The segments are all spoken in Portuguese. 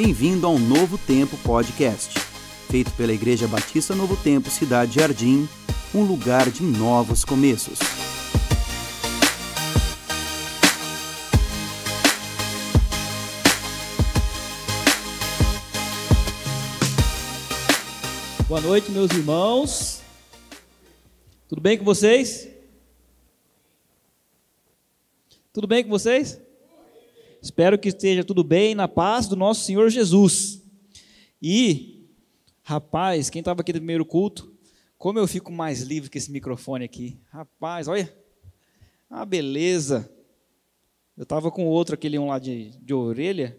Bem-vindo ao Novo Tempo Podcast, feito pela Igreja Batista Novo Tempo Cidade Jardim, um lugar de novos começos. Boa noite, meus irmãos. Tudo bem com vocês? Tudo bem com vocês? Espero que esteja tudo bem na paz do nosso Senhor Jesus. E, rapaz, quem estava aqui no primeiro culto, como eu fico mais livre com esse microfone aqui. Rapaz, olha. Ah, beleza. Eu estava com outro, aquele um lá de, de orelha.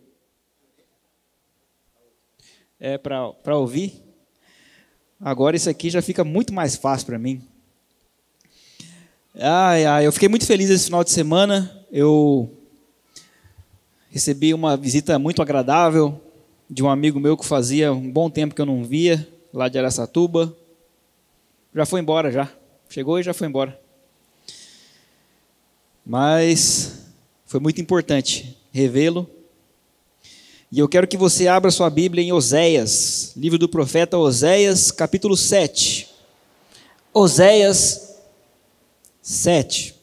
É para ouvir. Agora esse aqui já fica muito mais fácil para mim. Ai, ai, eu fiquei muito feliz esse final de semana. Eu Recebi uma visita muito agradável de um amigo meu que fazia um bom tempo que eu não via, lá de Aracatuba. Já foi embora já. Chegou e já foi embora. Mas foi muito importante revê-lo. E eu quero que você abra sua Bíblia em Oséias, livro do profeta Oséias, capítulo 7. Oséias 7.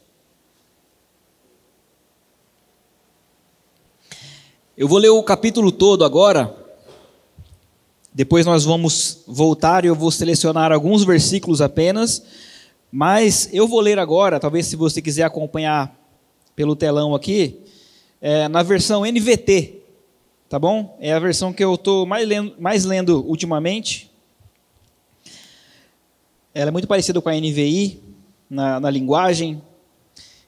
Eu vou ler o capítulo todo agora. Depois nós vamos voltar e eu vou selecionar alguns versículos apenas. Mas eu vou ler agora, talvez se você quiser acompanhar pelo telão aqui, é, na versão NVT, tá bom? É a versão que eu estou mais lendo, mais lendo ultimamente. Ela é muito parecida com a NVI na, na linguagem.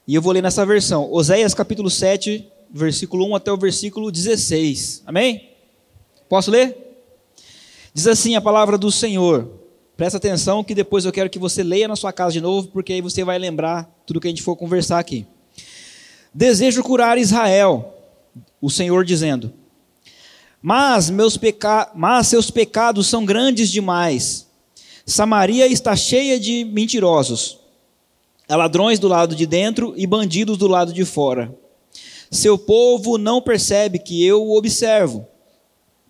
E eu vou ler nessa versão. Oséias capítulo 7, versículo 1 até o versículo 16. Amém? Posso ler? Diz assim a palavra do Senhor. Presta atenção que depois eu quero que você leia na sua casa de novo, porque aí você vai lembrar tudo que a gente for conversar aqui. Desejo curar Israel, o Senhor dizendo: Mas meus peca... mas seus pecados são grandes demais. Samaria está cheia de mentirosos. Há ladrões do lado de dentro e bandidos do lado de fora. Seu povo não percebe que eu o observo.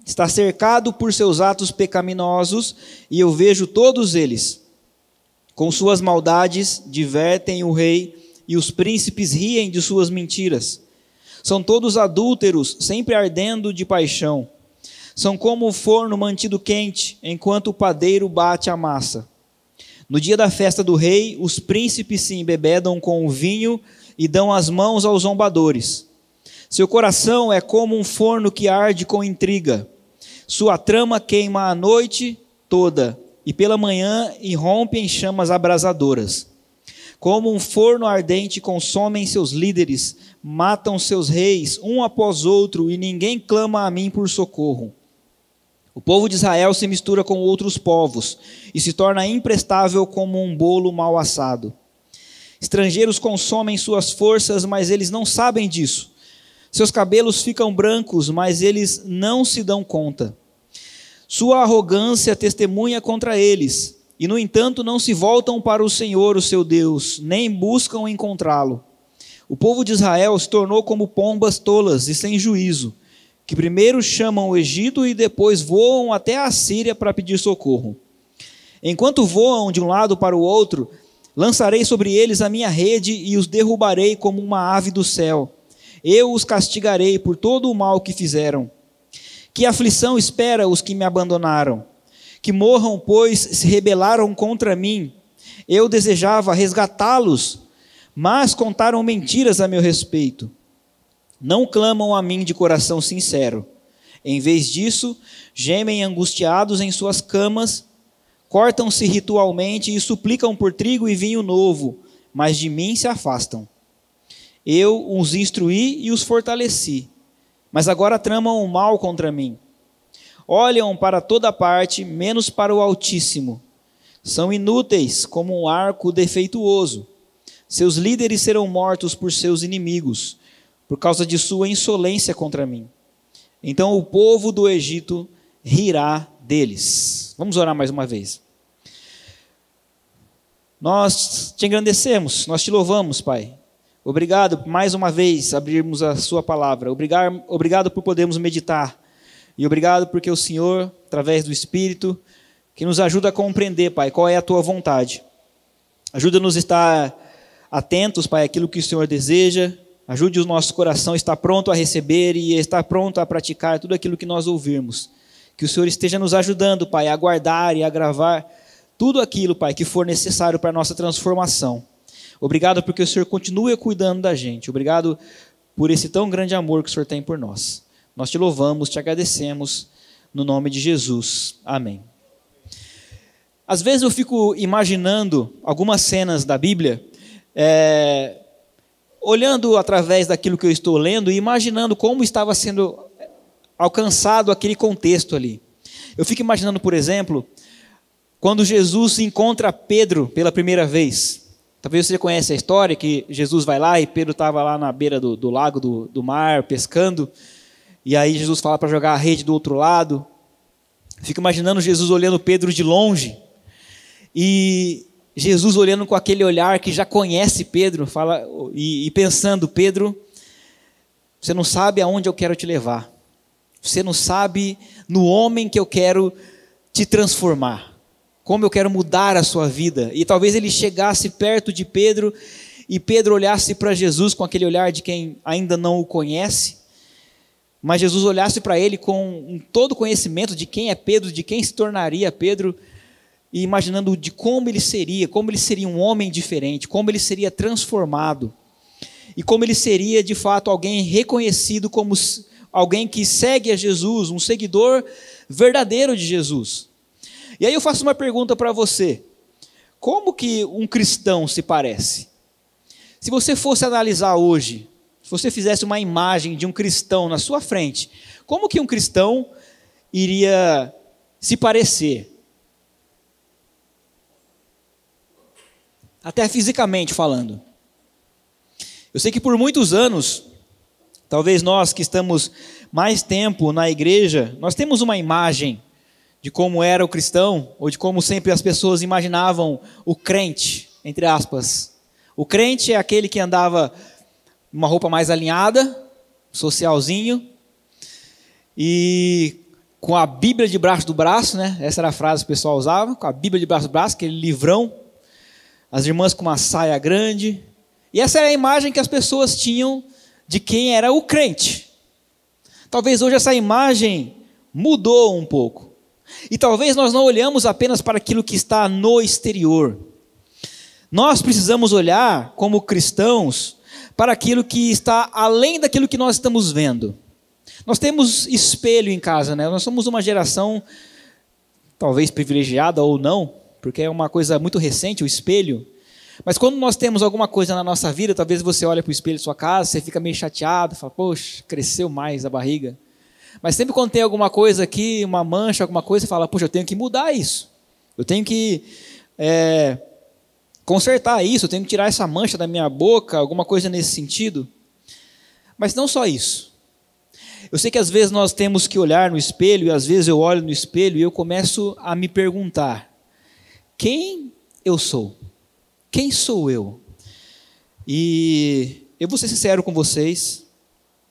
Está cercado por seus atos pecaminosos e eu vejo todos eles. Com suas maldades divertem o rei e os príncipes riem de suas mentiras. São todos adúlteros, sempre ardendo de paixão. São como o forno mantido quente, enquanto o padeiro bate a massa. No dia da festa do rei, os príncipes se embebedam com o vinho e dão as mãos aos zombadores. Seu coração é como um forno que arde com intriga. Sua trama queima a noite toda e pela manhã irrompe em chamas abrasadoras. Como um forno ardente consomem seus líderes, matam seus reis um após outro e ninguém clama a mim por socorro. O povo de Israel se mistura com outros povos e se torna imprestável como um bolo mal assado. Estrangeiros consomem suas forças, mas eles não sabem disso. Seus cabelos ficam brancos, mas eles não se dão conta. Sua arrogância testemunha contra eles, e no entanto não se voltam para o Senhor, o seu Deus, nem buscam encontrá-lo. O povo de Israel se tornou como pombas tolas e sem juízo, que primeiro chamam o Egito e depois voam até a Síria para pedir socorro. Enquanto voam de um lado para o outro, lançarei sobre eles a minha rede e os derrubarei como uma ave do céu eu os castigarei por todo o mal que fizeram. Que aflição espera os que me abandonaram? Que morram, pois se rebelaram contra mim. Eu desejava resgatá-los, mas contaram mentiras a meu respeito. Não clamam a mim de coração sincero. Em vez disso, gemem angustiados em suas camas, cortam-se ritualmente e suplicam por trigo e vinho novo, mas de mim se afastam. Eu os instruí e os fortaleci, mas agora tramam o mal contra mim. Olham para toda parte, menos para o Altíssimo. São inúteis como um arco defeituoso. Seus líderes serão mortos por seus inimigos, por causa de sua insolência contra mim. Então o povo do Egito rirá deles. Vamos orar mais uma vez. Nós te engrandecemos, nós te louvamos, Pai. Obrigado mais uma vez abrirmos a Sua palavra. Obrigado, obrigado por podermos meditar E obrigado porque o Senhor, através do Espírito, que nos ajuda a compreender, Pai, qual é a tua vontade. Ajuda-nos a estar atentos, Pai, àquilo que o Senhor deseja. Ajude o nosso coração a estar pronto a receber e estar pronto a praticar tudo aquilo que nós ouvirmos. Que o Senhor esteja nos ajudando, Pai, a guardar e a gravar tudo aquilo, Pai, que for necessário para a nossa transformação. Obrigado porque o Senhor continua cuidando da gente. Obrigado por esse tão grande amor que o Senhor tem por nós. Nós te louvamos, te agradecemos, no nome de Jesus. Amém. Às vezes eu fico imaginando algumas cenas da Bíblia é, olhando através daquilo que eu estou lendo e imaginando como estava sendo alcançado aquele contexto ali. Eu fico imaginando, por exemplo, quando Jesus encontra Pedro pela primeira vez. Talvez você conhece a história que Jesus vai lá e Pedro estava lá na beira do, do lago, do, do mar, pescando. E aí Jesus fala para jogar a rede do outro lado. Fico imaginando Jesus olhando Pedro de longe. E Jesus olhando com aquele olhar que já conhece Pedro, fala e, e pensando, Pedro, você não sabe aonde eu quero te levar. Você não sabe no homem que eu quero te transformar. Como eu quero mudar a sua vida. E talvez ele chegasse perto de Pedro e Pedro olhasse para Jesus com aquele olhar de quem ainda não o conhece. Mas Jesus olhasse para ele com todo o conhecimento de quem é Pedro, de quem se tornaria Pedro e imaginando de como ele seria, como ele seria um homem diferente, como ele seria transformado e como ele seria de fato alguém reconhecido como alguém que segue a Jesus, um seguidor verdadeiro de Jesus. E aí eu faço uma pergunta para você: como que um cristão se parece? Se você fosse analisar hoje, se você fizesse uma imagem de um cristão na sua frente, como que um cristão iria se parecer? até fisicamente falando. Eu sei que por muitos anos, talvez nós que estamos mais tempo na igreja, nós temos uma imagem de como era o cristão, ou de como sempre as pessoas imaginavam o crente, entre aspas. O crente é aquele que andava uma roupa mais alinhada, socialzinho, e com a Bíblia debaixo do braço, né? Essa era a frase que o pessoal usava, com a Bíblia debaixo do braço, aquele livrão as irmãs com uma saia grande. E essa era a imagem que as pessoas tinham de quem era o crente. Talvez hoje essa imagem mudou um pouco. E talvez nós não olhamos apenas para aquilo que está no exterior. Nós precisamos olhar, como cristãos, para aquilo que está além daquilo que nós estamos vendo. Nós temos espelho em casa, né? Nós somos uma geração, talvez privilegiada ou não, porque é uma coisa muito recente, o espelho. Mas quando nós temos alguma coisa na nossa vida, talvez você olhe para o espelho da sua casa, você fica meio chateado, fala, poxa, cresceu mais a barriga. Mas sempre quando tem alguma coisa aqui, uma mancha, alguma coisa, você fala, poxa, eu tenho que mudar isso. Eu tenho que é, consertar isso, eu tenho que tirar essa mancha da minha boca, alguma coisa nesse sentido. Mas não só isso. Eu sei que às vezes nós temos que olhar no espelho, e às vezes eu olho no espelho e eu começo a me perguntar: quem eu sou. Quem sou eu? E eu vou ser sincero com vocês,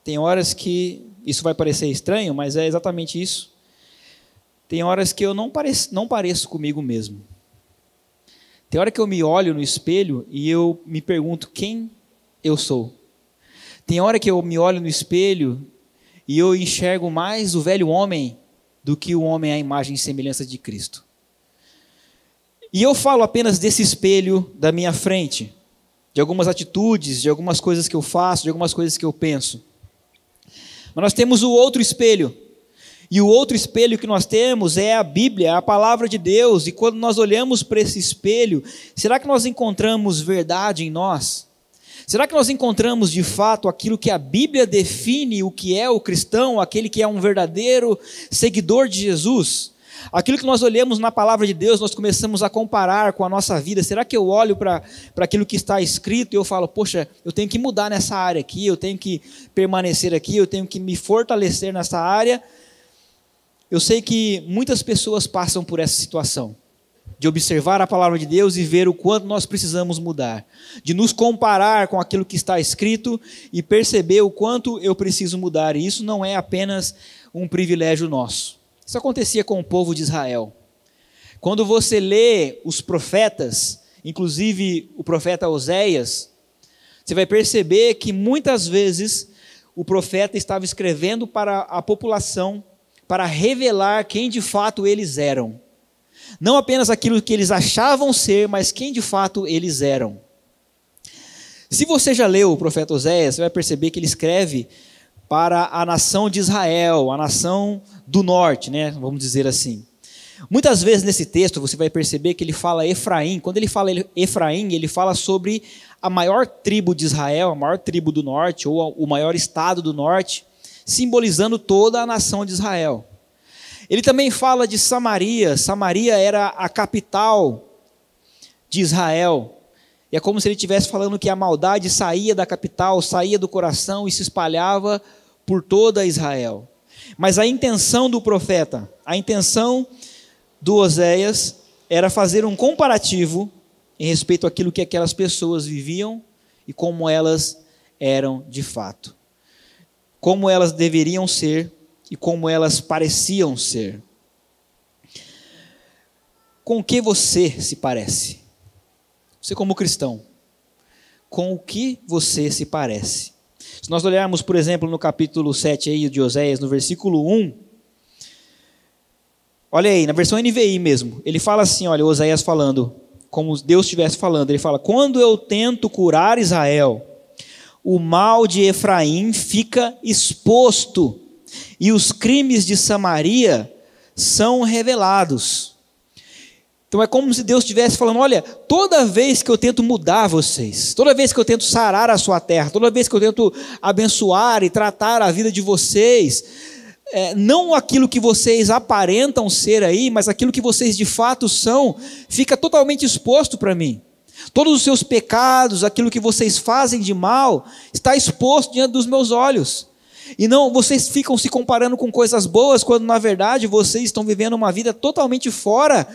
tem horas que isso vai parecer estranho, mas é exatamente isso. Tem horas que eu não pareço, não pareço comigo mesmo. Tem hora que eu me olho no espelho e eu me pergunto quem eu sou. Tem hora que eu me olho no espelho e eu enxergo mais o velho homem do que o homem à imagem e semelhança de Cristo. E eu falo apenas desse espelho da minha frente, de algumas atitudes, de algumas coisas que eu faço, de algumas coisas que eu penso. Mas nós temos o outro espelho. E o outro espelho que nós temos é a Bíblia, a palavra de Deus. E quando nós olhamos para esse espelho, será que nós encontramos verdade em nós? Será que nós encontramos de fato aquilo que a Bíblia define o que é o cristão, aquele que é um verdadeiro seguidor de Jesus? Aquilo que nós olhamos na palavra de Deus, nós começamos a comparar com a nossa vida. Será que eu olho para aquilo que está escrito e eu falo, poxa, eu tenho que mudar nessa área aqui, eu tenho que permanecer aqui, eu tenho que me fortalecer nessa área? Eu sei que muitas pessoas passam por essa situação de observar a palavra de Deus e ver o quanto nós precisamos mudar, de nos comparar com aquilo que está escrito e perceber o quanto eu preciso mudar. E isso não é apenas um privilégio nosso. Isso acontecia com o povo de Israel. Quando você lê os profetas, inclusive o profeta Oséias, você vai perceber que muitas vezes o profeta estava escrevendo para a população para revelar quem de fato eles eram. Não apenas aquilo que eles achavam ser, mas quem de fato eles eram. Se você já leu o profeta Oséias, você vai perceber que ele escreve para a nação de Israel, a nação do norte, né? Vamos dizer assim. Muitas vezes nesse texto você vai perceber que ele fala Efraim. Quando ele fala Efraim, ele fala sobre a maior tribo de Israel, a maior tribo do norte, ou o maior estado do norte, simbolizando toda a nação de Israel. Ele também fala de Samaria. Samaria era a capital de Israel. E é como se ele estivesse falando que a maldade saía da capital, saía do coração e se espalhava por toda Israel. Mas a intenção do profeta, a intenção do Oséias era fazer um comparativo em respeito àquilo que aquelas pessoas viviam e como elas eram de fato. Como elas deveriam ser e como elas pareciam ser. Com o que você se parece? Você, como cristão, com o que você se parece? Se nós olharmos, por exemplo, no capítulo 7 aí de Oséias, no versículo 1, olha aí, na versão NVI mesmo, ele fala assim: olha, Oséias falando, como Deus estivesse falando, ele fala: Quando eu tento curar Israel, o mal de Efraim fica exposto, e os crimes de Samaria são revelados. Então é como se Deus estivesse falando: olha, toda vez que eu tento mudar vocês, toda vez que eu tento sarar a sua terra, toda vez que eu tento abençoar e tratar a vida de vocês, é, não aquilo que vocês aparentam ser aí, mas aquilo que vocês de fato são, fica totalmente exposto para mim. Todos os seus pecados, aquilo que vocês fazem de mal, está exposto diante dos meus olhos. E não, vocês ficam se comparando com coisas boas, quando na verdade vocês estão vivendo uma vida totalmente fora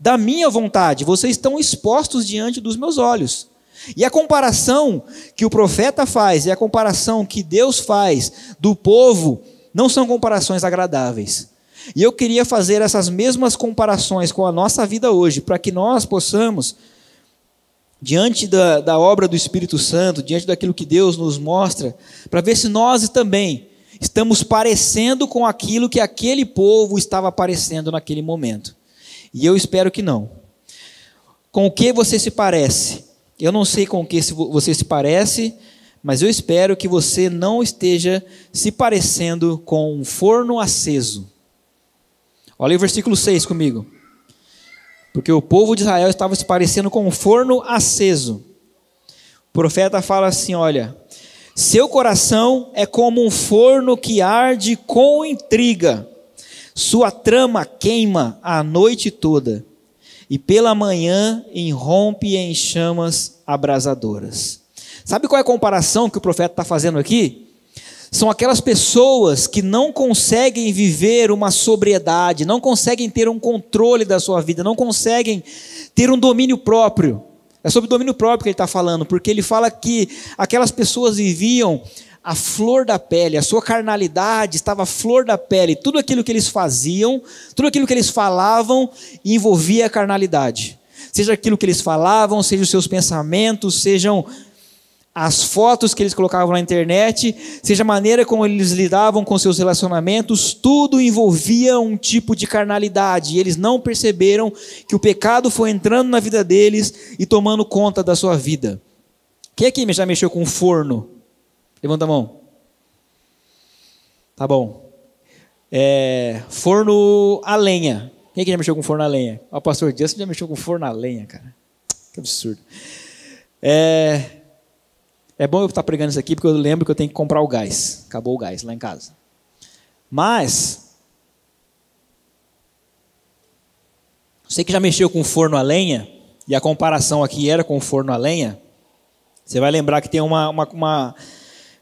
da minha vontade, vocês estão expostos diante dos meus olhos. E a comparação que o profeta faz e a comparação que Deus faz do povo não são comparações agradáveis. E eu queria fazer essas mesmas comparações com a nossa vida hoje, para que nós possamos, diante da, da obra do Espírito Santo, diante daquilo que Deus nos mostra, para ver se nós também estamos parecendo com aquilo que aquele povo estava parecendo naquele momento. E eu espero que não. Com o que você se parece? Eu não sei com o que você se parece, mas eu espero que você não esteja se parecendo com um forno aceso. Olha o versículo 6 comigo. Porque o povo de Israel estava se parecendo com um forno aceso. O profeta fala assim: olha, seu coração é como um forno que arde com intriga sua trama queima a noite toda, e pela manhã irrompe em chamas abrasadoras. Sabe qual é a comparação que o profeta está fazendo aqui? São aquelas pessoas que não conseguem viver uma sobriedade, não conseguem ter um controle da sua vida, não conseguem ter um domínio próprio. É sobre domínio próprio que ele está falando, porque ele fala que aquelas pessoas viviam a flor da pele, a sua carnalidade estava a flor da pele. Tudo aquilo que eles faziam, tudo aquilo que eles falavam envolvia a carnalidade. Seja aquilo que eles falavam, seja os seus pensamentos, sejam as fotos que eles colocavam na internet, seja a maneira como eles lidavam com seus relacionamentos, tudo envolvia um tipo de carnalidade. E eles não perceberam que o pecado foi entrando na vida deles e tomando conta da sua vida. Quem aqui já mexeu com forno? Levanta a mão. Tá bom. É, forno a lenha. Quem é já mexeu com forno a lenha? O pastor Justin já mexeu com forno a lenha, cara. Que absurdo. É, é bom eu estar pregando isso aqui porque eu lembro que eu tenho que comprar o gás. Acabou o gás lá em casa. Mas, você que já mexeu com forno a lenha, e a comparação aqui era com forno a lenha, você vai lembrar que tem uma, uma, uma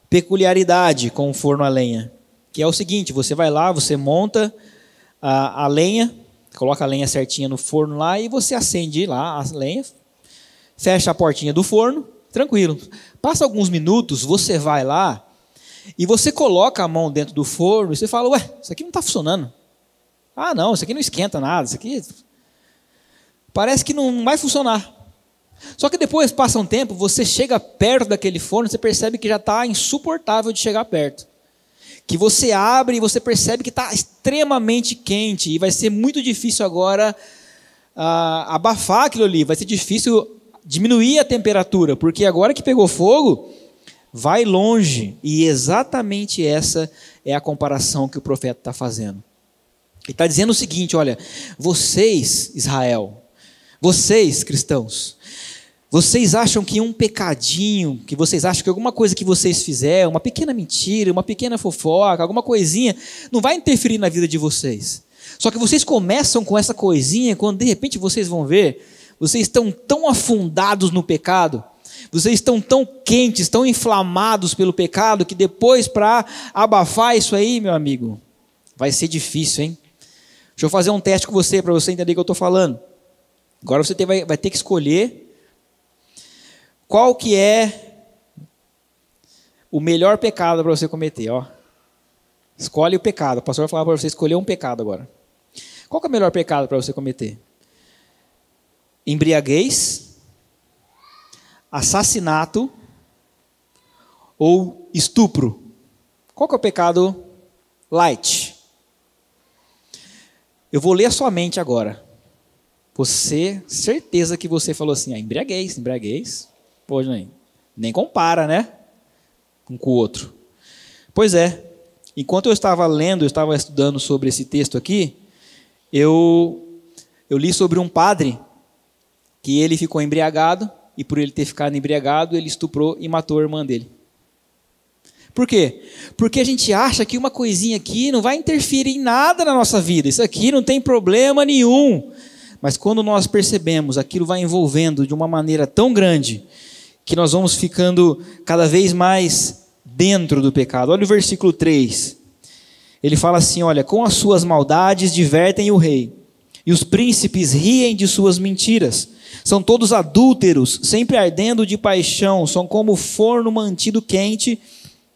peculiaridade com o forno a lenha, que é o seguinte: você vai lá, você monta a, a lenha, coloca a lenha certinha no forno lá e você acende lá a lenha, fecha a portinha do forno, tranquilo. Passa alguns minutos, você vai lá e você coloca a mão dentro do forno e você fala: Ué, isso aqui não está funcionando. Ah, não, isso aqui não esquenta nada, isso aqui parece que não vai funcionar. Só que depois passa um tempo, você chega perto daquele forno, você percebe que já está insuportável de chegar perto. Que você abre e você percebe que está extremamente quente e vai ser muito difícil agora ah, abafar aquilo ali, vai ser difícil diminuir a temperatura, porque agora que pegou fogo, vai longe. E exatamente essa é a comparação que o profeta está fazendo. Ele está dizendo o seguinte: olha, vocês, Israel, vocês, cristãos, vocês acham que um pecadinho, que vocês acham que alguma coisa que vocês fizeram, uma pequena mentira, uma pequena fofoca, alguma coisinha, não vai interferir na vida de vocês. Só que vocês começam com essa coisinha, quando de repente vocês vão ver, vocês estão tão afundados no pecado, vocês estão tão quentes, tão inflamados pelo pecado, que depois, para abafar isso aí, meu amigo, vai ser difícil, hein? Deixa eu fazer um teste com você, para você entender o que eu estou falando. Agora você vai, ter que escolher qual que é o melhor pecado para você cometer, ó. Escolhe o pecado. O pastor vai falar para você escolher um pecado agora. Qual que é o melhor pecado para você cometer? Embriaguez, assassinato ou estupro? Qual que é o pecado light? Eu vou ler a sua mente agora. Você, certeza que você falou assim, ah, embriaguez, embriaguez. Pô, nem, nem compara, né? Um com o outro. Pois é. Enquanto eu estava lendo, eu estava estudando sobre esse texto aqui, eu, eu li sobre um padre que ele ficou embriagado e por ele ter ficado embriagado, ele estuprou e matou a irmã dele. Por quê? Porque a gente acha que uma coisinha aqui não vai interferir em nada na nossa vida. Isso aqui não tem problema nenhum. Mas quando nós percebemos, aquilo vai envolvendo de uma maneira tão grande que nós vamos ficando cada vez mais dentro do pecado. Olha o versículo 3. Ele fala assim: Olha, com as suas maldades divertem o rei, e os príncipes riem de suas mentiras. São todos adúlteros, sempre ardendo de paixão, são como forno mantido quente,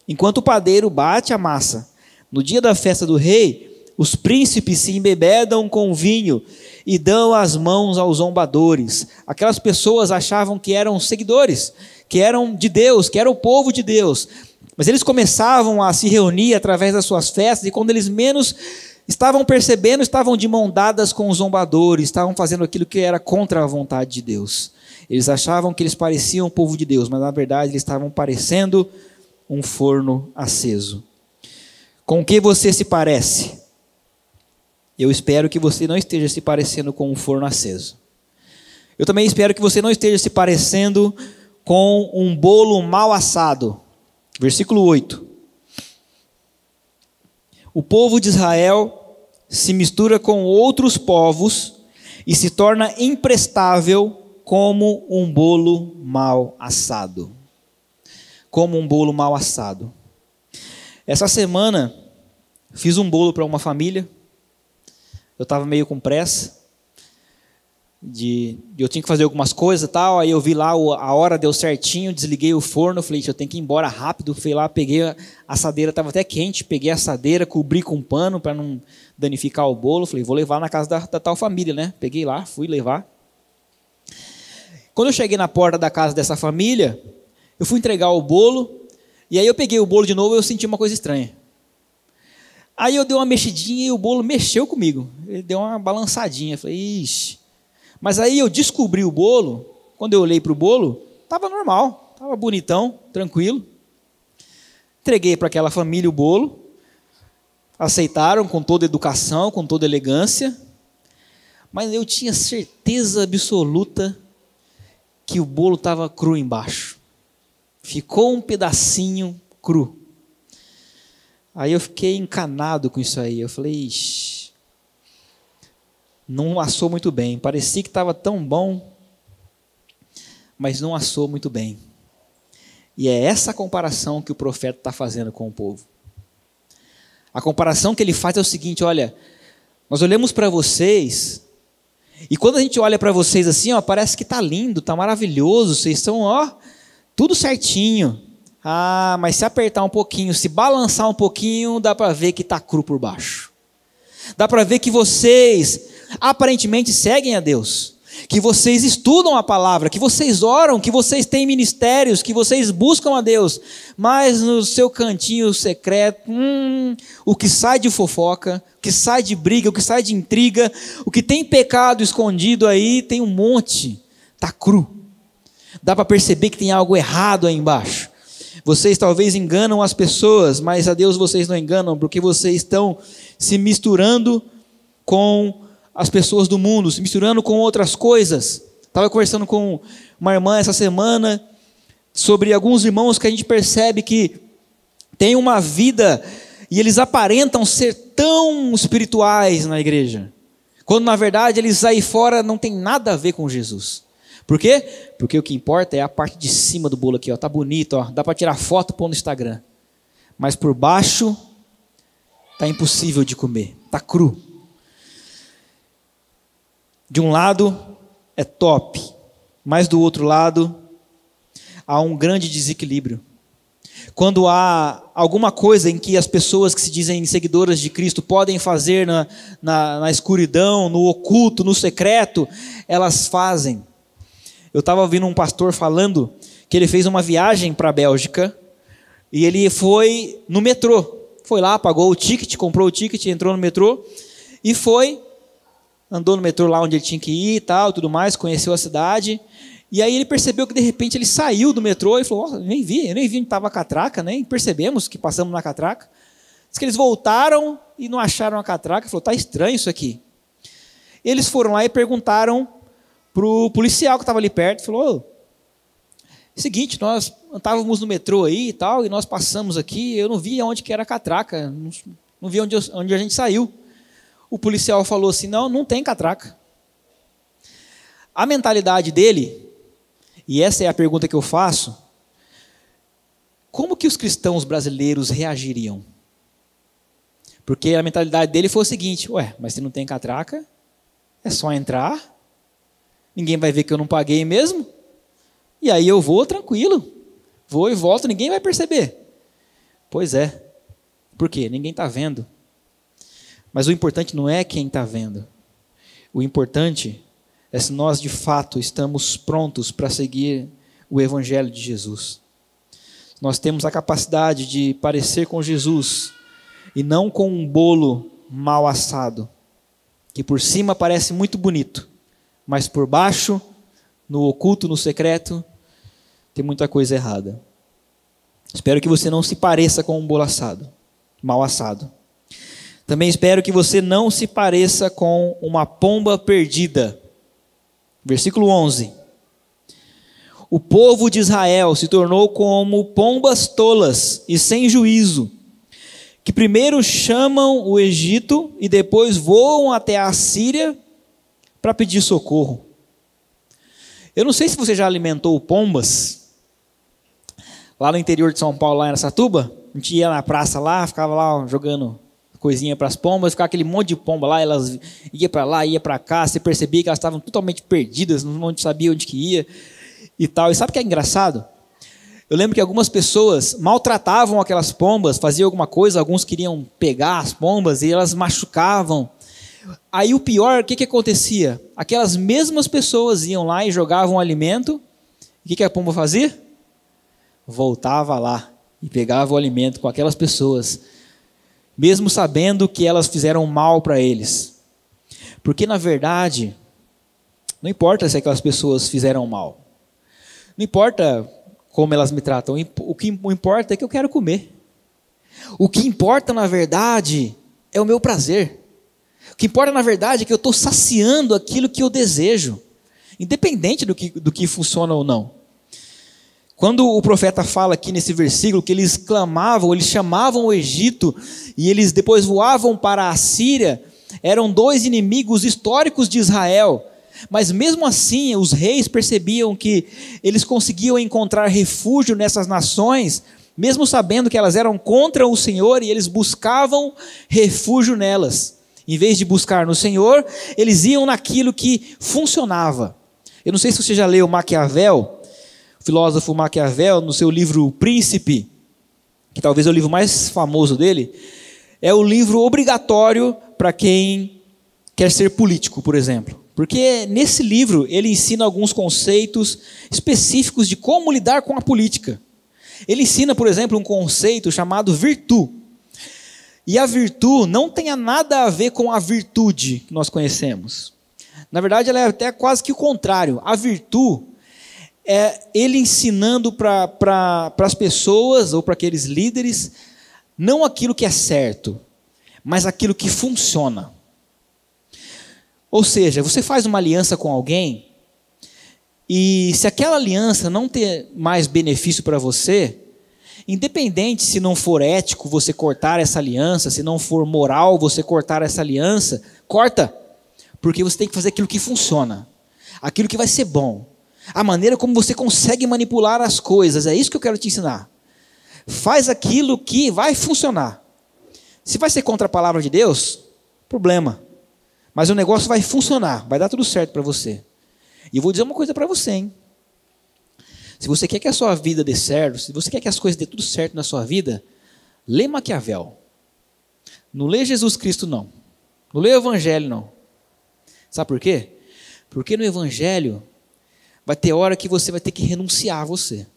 enquanto o padeiro bate a massa. No dia da festa do rei, os príncipes se embebedam com vinho e dão as mãos aos zombadores. Aquelas pessoas achavam que eram seguidores, que eram de Deus, que era o povo de Deus. Mas eles começavam a se reunir através das suas festas, e quando eles menos estavam percebendo, estavam de mão dadas com os zombadores, estavam fazendo aquilo que era contra a vontade de Deus. Eles achavam que eles pareciam o povo de Deus, mas na verdade eles estavam parecendo um forno aceso. Com que você se parece? Eu espero que você não esteja se parecendo com um forno aceso. Eu também espero que você não esteja se parecendo com um bolo mal assado. Versículo 8. O povo de Israel se mistura com outros povos e se torna imprestável como um bolo mal assado. Como um bolo mal assado. Essa semana fiz um bolo para uma família. Eu estava meio com pressa de, eu tinha que fazer algumas coisas tal, aí eu vi lá a hora deu certinho, desliguei o forno, falei, eu tenho que ir embora rápido, fui lá, peguei a assadeira, estava até quente, peguei a assadeira, cobri com um pano para não danificar o bolo, falei, vou levar na casa da, da, tal família, né? Peguei lá, fui levar. Quando eu cheguei na porta da casa dessa família, eu fui entregar o bolo, e aí eu peguei o bolo de novo e eu senti uma coisa estranha. Aí eu dei uma mexidinha e o bolo mexeu comigo, ele deu uma balançadinha, falei, ixi, mas aí eu descobri o bolo, quando eu olhei para o bolo, estava normal, estava bonitão, tranquilo. Entreguei para aquela família o bolo, aceitaram com toda educação, com toda elegância, mas eu tinha certeza absoluta que o bolo estava cru embaixo. Ficou um pedacinho cru. Aí eu fiquei encanado com isso aí. Eu falei, Ixi, não assou muito bem. Parecia que estava tão bom, mas não assou muito bem. E é essa comparação que o profeta está fazendo com o povo. A comparação que ele faz é o seguinte: olha, nós olhamos para vocês, e quando a gente olha para vocês assim, ó, parece que está lindo, está maravilhoso, vocês estão, ó, tudo certinho. Ah, mas se apertar um pouquinho, se balançar um pouquinho, dá para ver que está cru por baixo. Dá para ver que vocês aparentemente seguem a Deus, que vocês estudam a palavra, que vocês oram, que vocês têm ministérios, que vocês buscam a Deus, mas no seu cantinho secreto, hum, o que sai de fofoca, o que sai de briga, o que sai de intriga, o que tem pecado escondido aí, tem um monte, está cru. Dá para perceber que tem algo errado aí embaixo. Vocês talvez enganam as pessoas, mas a Deus vocês não enganam, porque vocês estão se misturando com as pessoas do mundo, se misturando com outras coisas. Estava conversando com uma irmã essa semana sobre alguns irmãos que a gente percebe que têm uma vida e eles aparentam ser tão espirituais na igreja, quando na verdade eles aí fora não tem nada a ver com Jesus. Por quê? Porque o que importa é a parte de cima do bolo aqui, ó, tá bonito, ó, dá para tirar foto pôr no Instagram. Mas por baixo tá impossível de comer, tá cru. De um lado é top, mas do outro lado há um grande desequilíbrio. Quando há alguma coisa em que as pessoas que se dizem seguidoras de Cristo podem fazer na, na, na escuridão, no oculto, no secreto, elas fazem. Eu estava ouvindo um pastor falando que ele fez uma viagem para a Bélgica e ele foi no metrô. Foi lá, pagou o ticket, comprou o ticket, entrou no metrô e foi, andou no metrô lá onde ele tinha que ir e tal, tudo mais, conheceu a cidade. E aí ele percebeu que de repente ele saiu do metrô e falou: oh, nem vi, eu nem vi onde estava a catraca, nem percebemos que passamos na catraca. Diz que eles voltaram e não acharam a catraca, falou: tá estranho isso aqui. Eles foram lá e perguntaram para o policial que estava ali perto, falou: seguinte, nós estávamos no metrô aí e tal, e nós passamos aqui, eu não vi onde que era a catraca, não, não vi onde, onde a gente saiu. O policial falou assim: não, não tem catraca. A mentalidade dele, e essa é a pergunta que eu faço, como que os cristãos brasileiros reagiriam? Porque a mentalidade dele foi o seguinte: ué, mas se não tem catraca, é só entrar Ninguém vai ver que eu não paguei mesmo. E aí eu vou tranquilo. Vou e volto, ninguém vai perceber. Pois é. Por quê? Ninguém está vendo. Mas o importante não é quem está vendo. O importante é se nós de fato estamos prontos para seguir o Evangelho de Jesus. Nós temos a capacidade de parecer com Jesus e não com um bolo mal assado, que por cima parece muito bonito, mas por baixo, no oculto, no secreto, tem muita coisa errada. Espero que você não se pareça com um bolo assado, mal assado. Também espero que você não se pareça com uma pomba perdida. Versículo 11. O povo de Israel se tornou como pombas tolas e sem juízo, que primeiro chamam o Egito e depois voam até a Síria para pedir socorro. Eu não sei se você já alimentou pombas. Lá no interior de São Paulo, lá em Aracatuba, a gente ia na praça lá, ficava lá jogando coisinha para as pombas, ficava aquele monte de pomba lá, elas ia para lá, ia para cá, você percebia que elas estavam totalmente perdidas, não sabia onde que ia e tal. E sabe o que é engraçado? Eu lembro que algumas pessoas maltratavam aquelas pombas, faziam alguma coisa, alguns queriam pegar as pombas e elas machucavam. Aí o pior, o que, que acontecia? Aquelas mesmas pessoas iam lá e jogavam alimento. O que, que a pomba fazia? Voltava lá e pegava o alimento com aquelas pessoas, mesmo sabendo que elas fizeram mal para eles. Porque na verdade, não importa se aquelas pessoas fizeram mal. Não importa como elas me tratam. O que importa é que eu quero comer. O que importa, na verdade, é o meu prazer. Que importa, na verdade, é que eu estou saciando aquilo que eu desejo, independente do que, do que funciona ou não. Quando o profeta fala aqui nesse versículo que eles clamavam, eles chamavam o Egito e eles depois voavam para a Síria, eram dois inimigos históricos de Israel. Mas mesmo assim, os reis percebiam que eles conseguiam encontrar refúgio nessas nações, mesmo sabendo que elas eram contra o Senhor e eles buscavam refúgio nelas. Em vez de buscar no Senhor, eles iam naquilo que funcionava. Eu não sei se você já leu Maquiavel. filósofo Maquiavel, no seu livro Príncipe, que talvez é o livro mais famoso dele, é o livro obrigatório para quem quer ser político, por exemplo. Porque nesse livro ele ensina alguns conceitos específicos de como lidar com a política. Ele ensina, por exemplo, um conceito chamado virtude. E a virtude não tem nada a ver com a virtude que nós conhecemos. Na verdade, ela é até quase que o contrário. A virtude é ele ensinando para pra, as pessoas ou para aqueles líderes não aquilo que é certo, mas aquilo que funciona. Ou seja, você faz uma aliança com alguém e se aquela aliança não ter mais benefício para você, independente se não for ético você cortar essa aliança, se não for moral você cortar essa aliança, corta, porque você tem que fazer aquilo que funciona, aquilo que vai ser bom, a maneira como você consegue manipular as coisas. É isso que eu quero te ensinar. Faz aquilo que vai funcionar. Se vai ser contra a palavra de Deus, problema. Mas o negócio vai funcionar, vai dar tudo certo para você. E eu vou dizer uma coisa para você, hein? Se você quer que a sua vida dê certo, se você quer que as coisas dê tudo certo na sua vida, lê Maquiavel. Não lê Jesus Cristo, não. Não lê o Evangelho, não. Sabe por quê? Porque no Evangelho vai ter hora que você vai ter que renunciar a você.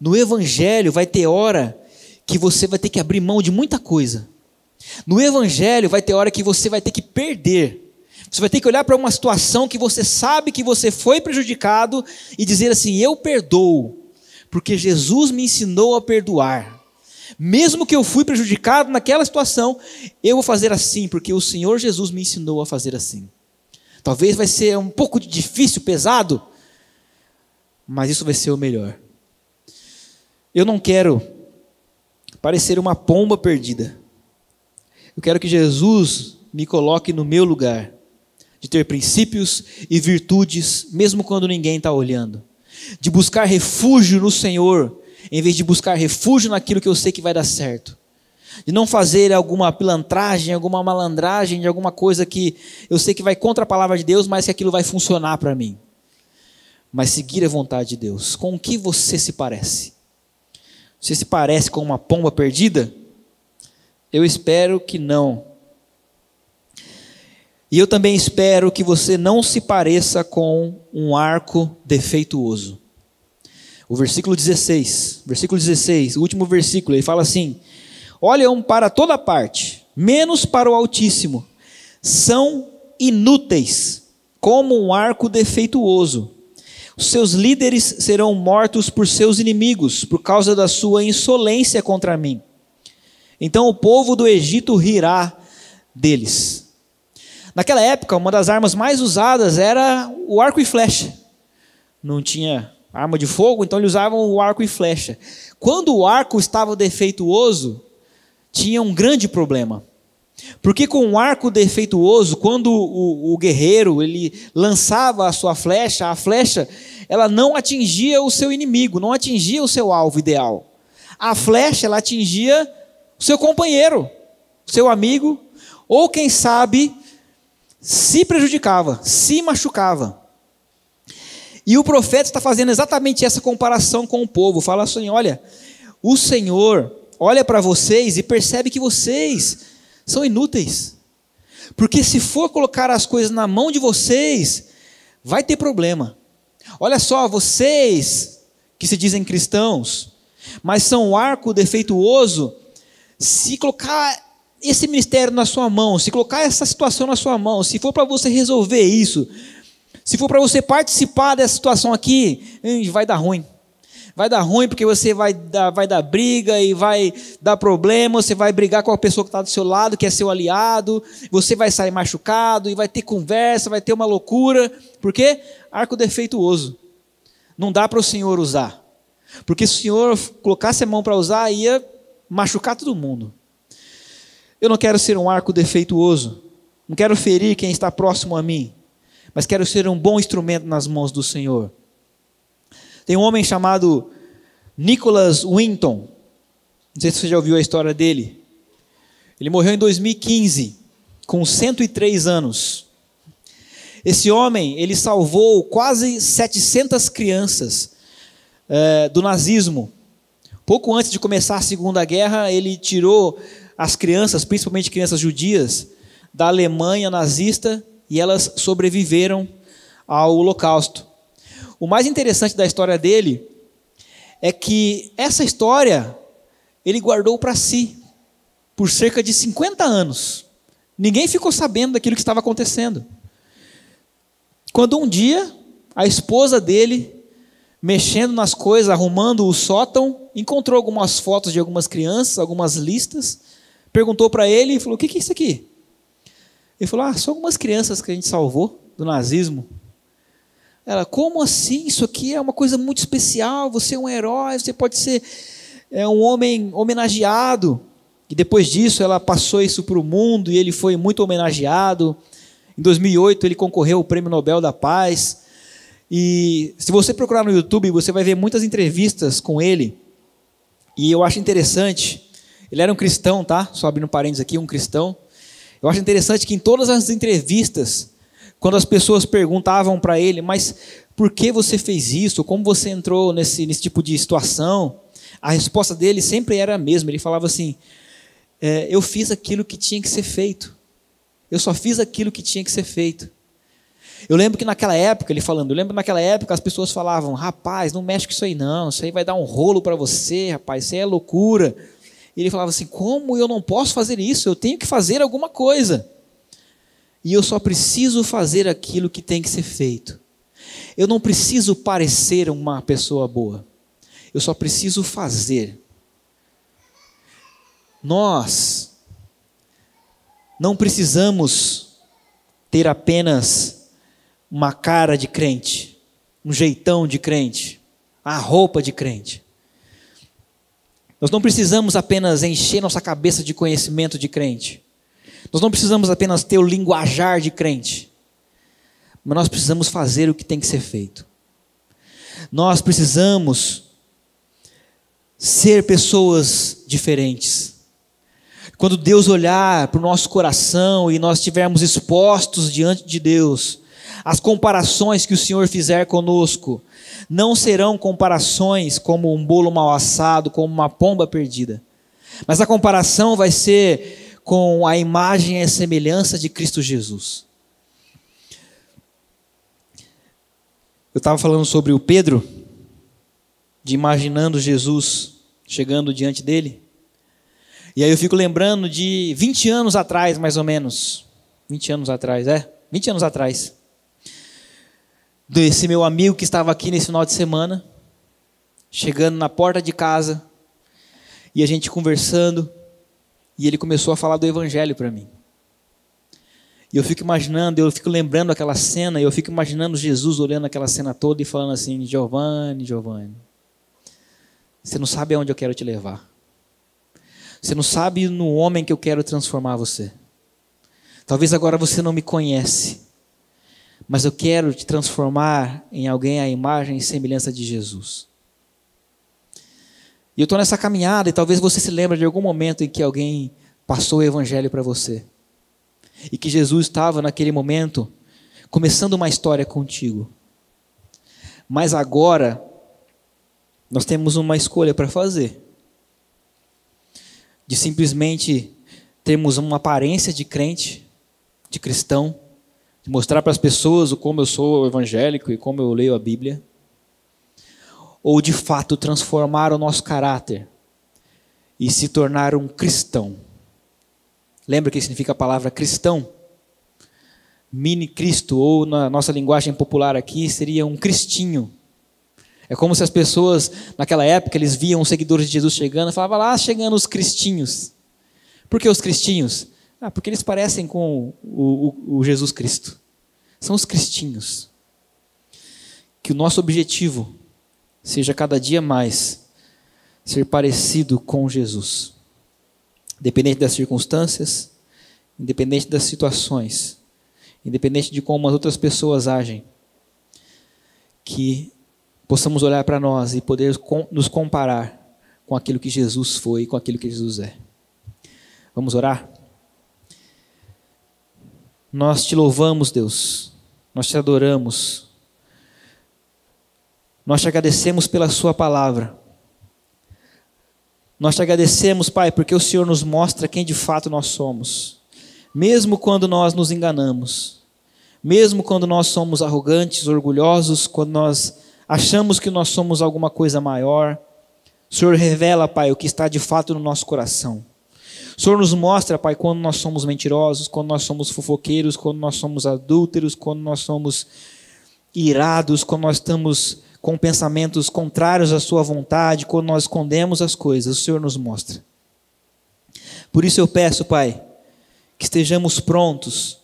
No Evangelho vai ter hora que você vai ter que abrir mão de muita coisa. No Evangelho vai ter hora que você vai ter que perder. Você vai ter que olhar para uma situação que você sabe que você foi prejudicado e dizer assim: Eu perdoo, porque Jesus me ensinou a perdoar. Mesmo que eu fui prejudicado naquela situação, eu vou fazer assim, porque o Senhor Jesus me ensinou a fazer assim. Talvez vai ser um pouco difícil, pesado, mas isso vai ser o melhor. Eu não quero parecer uma pomba perdida. Eu quero que Jesus me coloque no meu lugar, de ter princípios e virtudes, mesmo quando ninguém está olhando, de buscar refúgio no Senhor, em vez de buscar refúgio naquilo que eu sei que vai dar certo de não fazer alguma pilantragem, alguma malandragem, de alguma coisa que eu sei que vai contra a palavra de Deus, mas que aquilo vai funcionar para mim. Mas seguir a vontade de Deus. Com o que você se parece? Você se parece com uma pomba perdida? Eu espero que não. E eu também espero que você não se pareça com um arco defeituoso. O versículo 16, versículo 16, o último versículo, ele fala assim: olham para toda parte, menos para o Altíssimo. São inúteis, como um arco defeituoso. Os seus líderes serão mortos por seus inimigos, por causa da sua insolência contra mim. Então o povo do Egito rirá deles. Naquela época, uma das armas mais usadas era o arco e flecha. Não tinha arma de fogo, então eles usavam o arco e flecha. Quando o arco estava defeituoso, tinha um grande problema. Porque com um arco defeituoso, quando o, o, guerreiro ele lançava a sua flecha, a flecha ela não atingia o seu inimigo, não atingia o seu alvo ideal. A flecha ela atingia o seu companheiro, seu amigo, ou quem sabe se prejudicava, se machucava. E o profeta está fazendo exatamente essa comparação com o povo. Fala assim: olha, o Senhor olha para vocês e percebe que vocês são inúteis. Porque se for colocar as coisas na mão de vocês, vai ter problema. Olha só, vocês que se dizem cristãos, mas são um arco defeituoso, se colocar esse ministério na sua mão, se colocar essa situação na sua mão, se for para você resolver isso, se for para você participar dessa situação aqui, vai dar ruim vai dar ruim porque você vai dar, vai dar briga e vai dar problema, você vai brigar com a pessoa que está do seu lado, que é seu aliado, você vai sair machucado e vai ter conversa, vai ter uma loucura. Por quê? Arco defeituoso. Não dá para o Senhor usar. Porque se o Senhor colocasse a mão para usar, ia machucar todo mundo. Eu não quero ser um arco defeituoso. Não quero ferir quem está próximo a mim. Mas quero ser um bom instrumento nas mãos do Senhor. Tem um homem chamado Nicholas Winton. Não sei se você já ouviu a história dele. Ele morreu em 2015, com 103 anos. Esse homem, ele salvou quase 700 crianças é, do nazismo. Pouco antes de começar a Segunda Guerra, ele tirou as crianças, principalmente crianças judias, da Alemanha nazista e elas sobreviveram ao Holocausto. O mais interessante da história dele é que essa história ele guardou para si por cerca de 50 anos. Ninguém ficou sabendo daquilo que estava acontecendo. Quando um dia a esposa dele, mexendo nas coisas, arrumando o sótão, encontrou algumas fotos de algumas crianças, algumas listas, perguntou para ele e falou: O que é isso aqui? Ele falou: Ah, são algumas crianças que a gente salvou do nazismo. Ela, como assim? Isso aqui é uma coisa muito especial. Você é um herói, você pode ser é, um homem homenageado. E depois disso, ela passou isso para o mundo e ele foi muito homenageado. Em 2008, ele concorreu ao Prêmio Nobel da Paz. E se você procurar no YouTube, você vai ver muitas entrevistas com ele. E eu acho interessante. Ele era um cristão, tá? Só abrindo parênteses aqui, um cristão. Eu acho interessante que em todas as entrevistas, quando as pessoas perguntavam para ele, mas por que você fez isso? Como você entrou nesse, nesse tipo de situação? A resposta dele sempre era a mesma. Ele falava assim: é, Eu fiz aquilo que tinha que ser feito. Eu só fiz aquilo que tinha que ser feito. Eu lembro que naquela época, ele falando, eu lembro que naquela época as pessoas falavam: Rapaz, não mexe com isso aí não, isso aí vai dar um rolo para você, rapaz, isso aí é loucura. Ele falava assim: Como eu não posso fazer isso? Eu tenho que fazer alguma coisa. E eu só preciso fazer aquilo que tem que ser feito. Eu não preciso parecer uma pessoa boa. Eu só preciso fazer. Nós não precisamos ter apenas uma cara de crente, um jeitão de crente, a roupa de crente. Nós não precisamos apenas encher nossa cabeça de conhecimento de crente. Nós não precisamos apenas ter o linguajar de crente. Mas nós precisamos fazer o que tem que ser feito. Nós precisamos ser pessoas diferentes. Quando Deus olhar para o nosso coração e nós estivermos expostos diante de Deus, as comparações que o Senhor fizer conosco não serão comparações como um bolo mal assado, como uma pomba perdida. Mas a comparação vai ser com a imagem e a semelhança de Cristo Jesus. Eu estava falando sobre o Pedro, de imaginando Jesus chegando diante dele. E aí eu fico lembrando de 20 anos atrás, mais ou menos. 20 anos atrás, é? 20 anos atrás. Desse meu amigo que estava aqui nesse final de semana, chegando na porta de casa, e a gente conversando, e ele começou a falar do evangelho para mim. E eu fico imaginando, eu fico lembrando aquela cena, e eu fico imaginando Jesus olhando aquela cena toda e falando assim: Giovanni, Giovanni, você não sabe aonde eu quero te levar. Você não sabe no homem que eu quero transformar você. Talvez agora você não me conhece, mas eu quero te transformar em alguém à imagem e semelhança de Jesus. E eu estou nessa caminhada e talvez você se lembre de algum momento em que alguém passou o evangelho para você. E que Jesus estava naquele momento começando uma história contigo. Mas agora nós temos uma escolha para fazer. De simplesmente termos uma aparência de crente, de cristão, mostrar para as pessoas como eu sou evangélico e como eu leio a Bíblia, ou de fato transformar o nosso caráter e se tornar um cristão. Lembra o que significa a palavra cristão? Mini Cristo, ou na nossa linguagem popular aqui, seria um cristinho é como se as pessoas, naquela época, eles viam os seguidores de Jesus chegando e falavam lá, chegando os cristinhos. Por que os cristinhos? Ah, porque eles parecem com o, o, o Jesus Cristo. São os cristinhos. Que o nosso objetivo seja cada dia mais ser parecido com Jesus. Independente das circunstâncias, independente das situações, independente de como as outras pessoas agem, que possamos olhar para nós e poder nos comparar com aquilo que Jesus foi e com aquilo que Jesus é. Vamos orar? Nós te louvamos, Deus, nós te adoramos, Nós te agradecemos pela Sua palavra. Nós te agradecemos, Pai, porque o Senhor nos mostra quem de fato nós somos, mesmo quando nós nos enganamos, mesmo quando nós somos arrogantes, orgulhosos, quando nós achamos que nós somos alguma coisa maior. O Senhor revela, Pai, o que está de fato no nosso coração. O Senhor nos mostra, Pai, quando nós somos mentirosos, quando nós somos fofoqueiros, quando nós somos adúlteros, quando nós somos irados, quando nós estamos com pensamentos contrários à Sua vontade, quando nós escondemos as coisas, o Senhor nos mostra. Por isso eu peço, Pai, que estejamos prontos,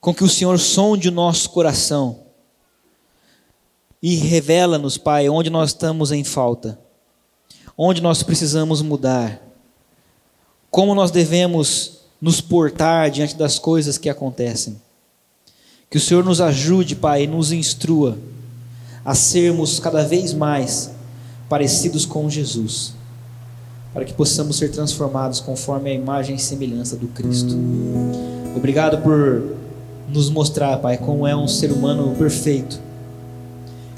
com que o Senhor sonde o nosso coração e revela-nos, Pai, onde nós estamos em falta, onde nós precisamos mudar, como nós devemos nos portar diante das coisas que acontecem. Que o Senhor nos ajude, Pai, e nos instrua a sermos cada vez mais parecidos com Jesus, para que possamos ser transformados conforme a imagem e semelhança do Cristo. Obrigado por nos mostrar, Pai, como é um ser humano perfeito.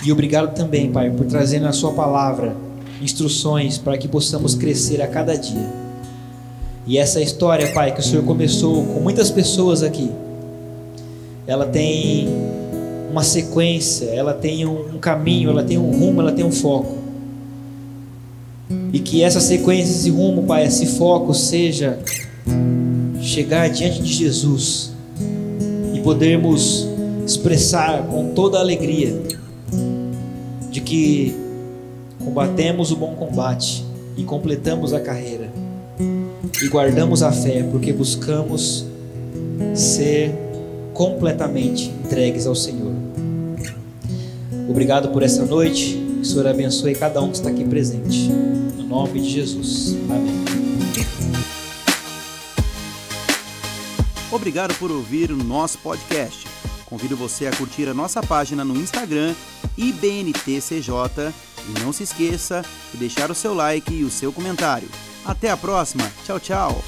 E obrigado também, Pai, por trazer na Sua palavra instruções para que possamos crescer a cada dia. E essa história, Pai, que o Senhor começou com muitas pessoas aqui, ela tem uma sequência, ela tem um caminho, ela tem um rumo, ela tem um foco. E que essa sequência, esse rumo, Pai, esse foco seja chegar diante de Jesus e podermos expressar com toda a alegria de que combatemos o bom combate e completamos a carreira e guardamos a fé porque buscamos ser completamente entregues ao Senhor. Obrigado por essa noite. Que o Senhor abençoe cada um que está aqui presente. No nome de Jesus. Amém. Obrigado por ouvir o nosso podcast. Convido você a curtir a nossa página no Instagram, IBNTCJ, e não se esqueça de deixar o seu like e o seu comentário. Até a próxima. Tchau, tchau.